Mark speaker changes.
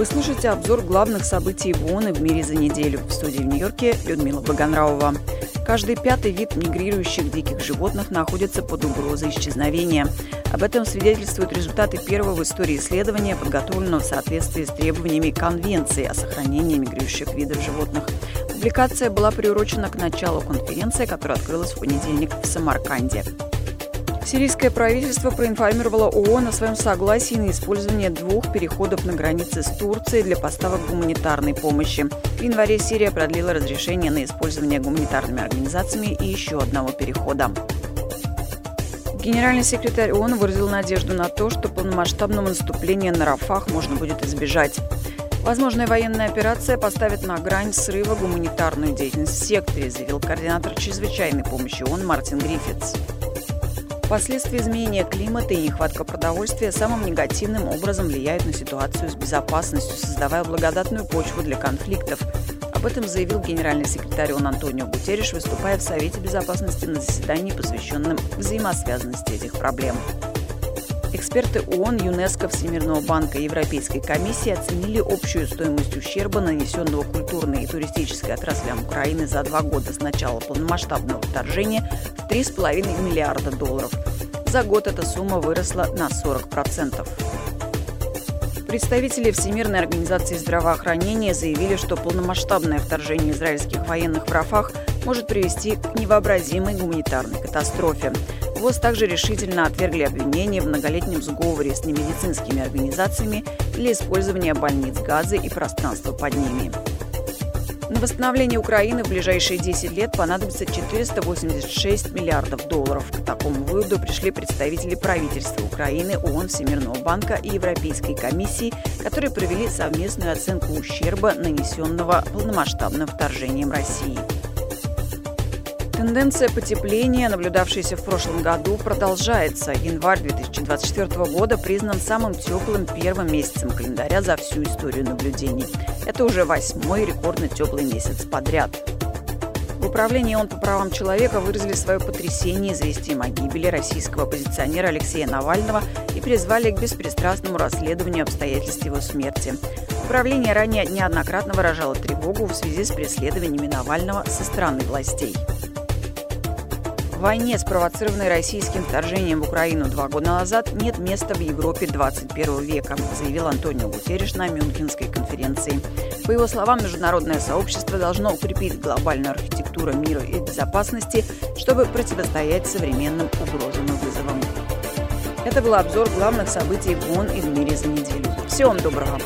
Speaker 1: Вы слушаете обзор главных событий в ООН и в мире за неделю. В студии в Нью-Йорке Людмила Баганраува. Каждый пятый вид мигрирующих диких животных находится под угрозой исчезновения. Об этом свидетельствуют результаты первого в истории исследования, подготовленного в соответствии с требованиями Конвенции о сохранении мигрирующих видов животных. Публикация была приурочена к началу конференции, которая открылась в понедельник в Самарканде. Сирийское правительство проинформировало ООН о своем согласии на использование двух переходов на границе с Турцией для поставок гуманитарной помощи. В январе Сирия продлила разрешение на использование гуманитарными организациями и еще одного перехода. Генеральный секретарь ООН выразил надежду на то, что полномасштабного наступления на Рафах можно будет избежать. Возможная военная операция поставит на грань срыва гуманитарную деятельность в секторе, заявил координатор чрезвычайной помощи ООН Мартин Гриффитс. Последствия изменения климата и нехватка продовольствия самым негативным образом влияют на ситуацию с безопасностью, создавая благодатную почву для конфликтов. Об этом заявил генеральный секретарь ООН Антонио Гутерриш, выступая в Совете безопасности на заседании, посвященном взаимосвязанности этих проблем. Эксперты ООН, ЮНЕСКО, Всемирного банка и Европейской комиссии оценили общую стоимость ущерба, нанесенного культурной и туристической отраслям Украины за два года с начала полномасштабного вторжения в 3,5 миллиарда долларов. За год эта сумма выросла на 40%. Представители Всемирной организации здравоохранения заявили, что полномасштабное вторжение израильских военных в Рафах может привести к невообразимой гуманитарной катастрофе. ВОЗ также решительно отвергли обвинения в многолетнем сговоре с немедицинскими организациями для использования больниц газа и пространства под ними. На восстановление Украины в ближайшие 10 лет понадобится 486 миллиардов долларов. К такому выводу пришли представители правительства Украины, ООН, Всемирного банка и Европейской комиссии, которые провели совместную оценку ущерба, нанесенного полномасштабным вторжением России. Тенденция потепления, наблюдавшаяся в прошлом году, продолжается. Январь 2024 года признан самым теплым первым месяцем календаря за всю историю наблюдений. Это уже восьмой рекордно теплый месяц подряд. В управлении ООН по правам человека выразили свое потрясение известием о гибели российского оппозиционера Алексея Навального и призвали к беспристрастному расследованию обстоятельств его смерти. Управление ранее неоднократно выражало тревогу в связи с преследованиями Навального со стороны властей. Войне, спровоцированной российским вторжением в Украину два года назад, нет места в Европе 21 века, заявил Антонио Гутерриш на Мюнхенской конференции. По его словам, международное сообщество должно укрепить глобальную архитектуру мира и безопасности, чтобы противостоять современным угрозам и вызовам. Это был обзор главных событий в ООН и в мире за неделю. Всего вам доброго!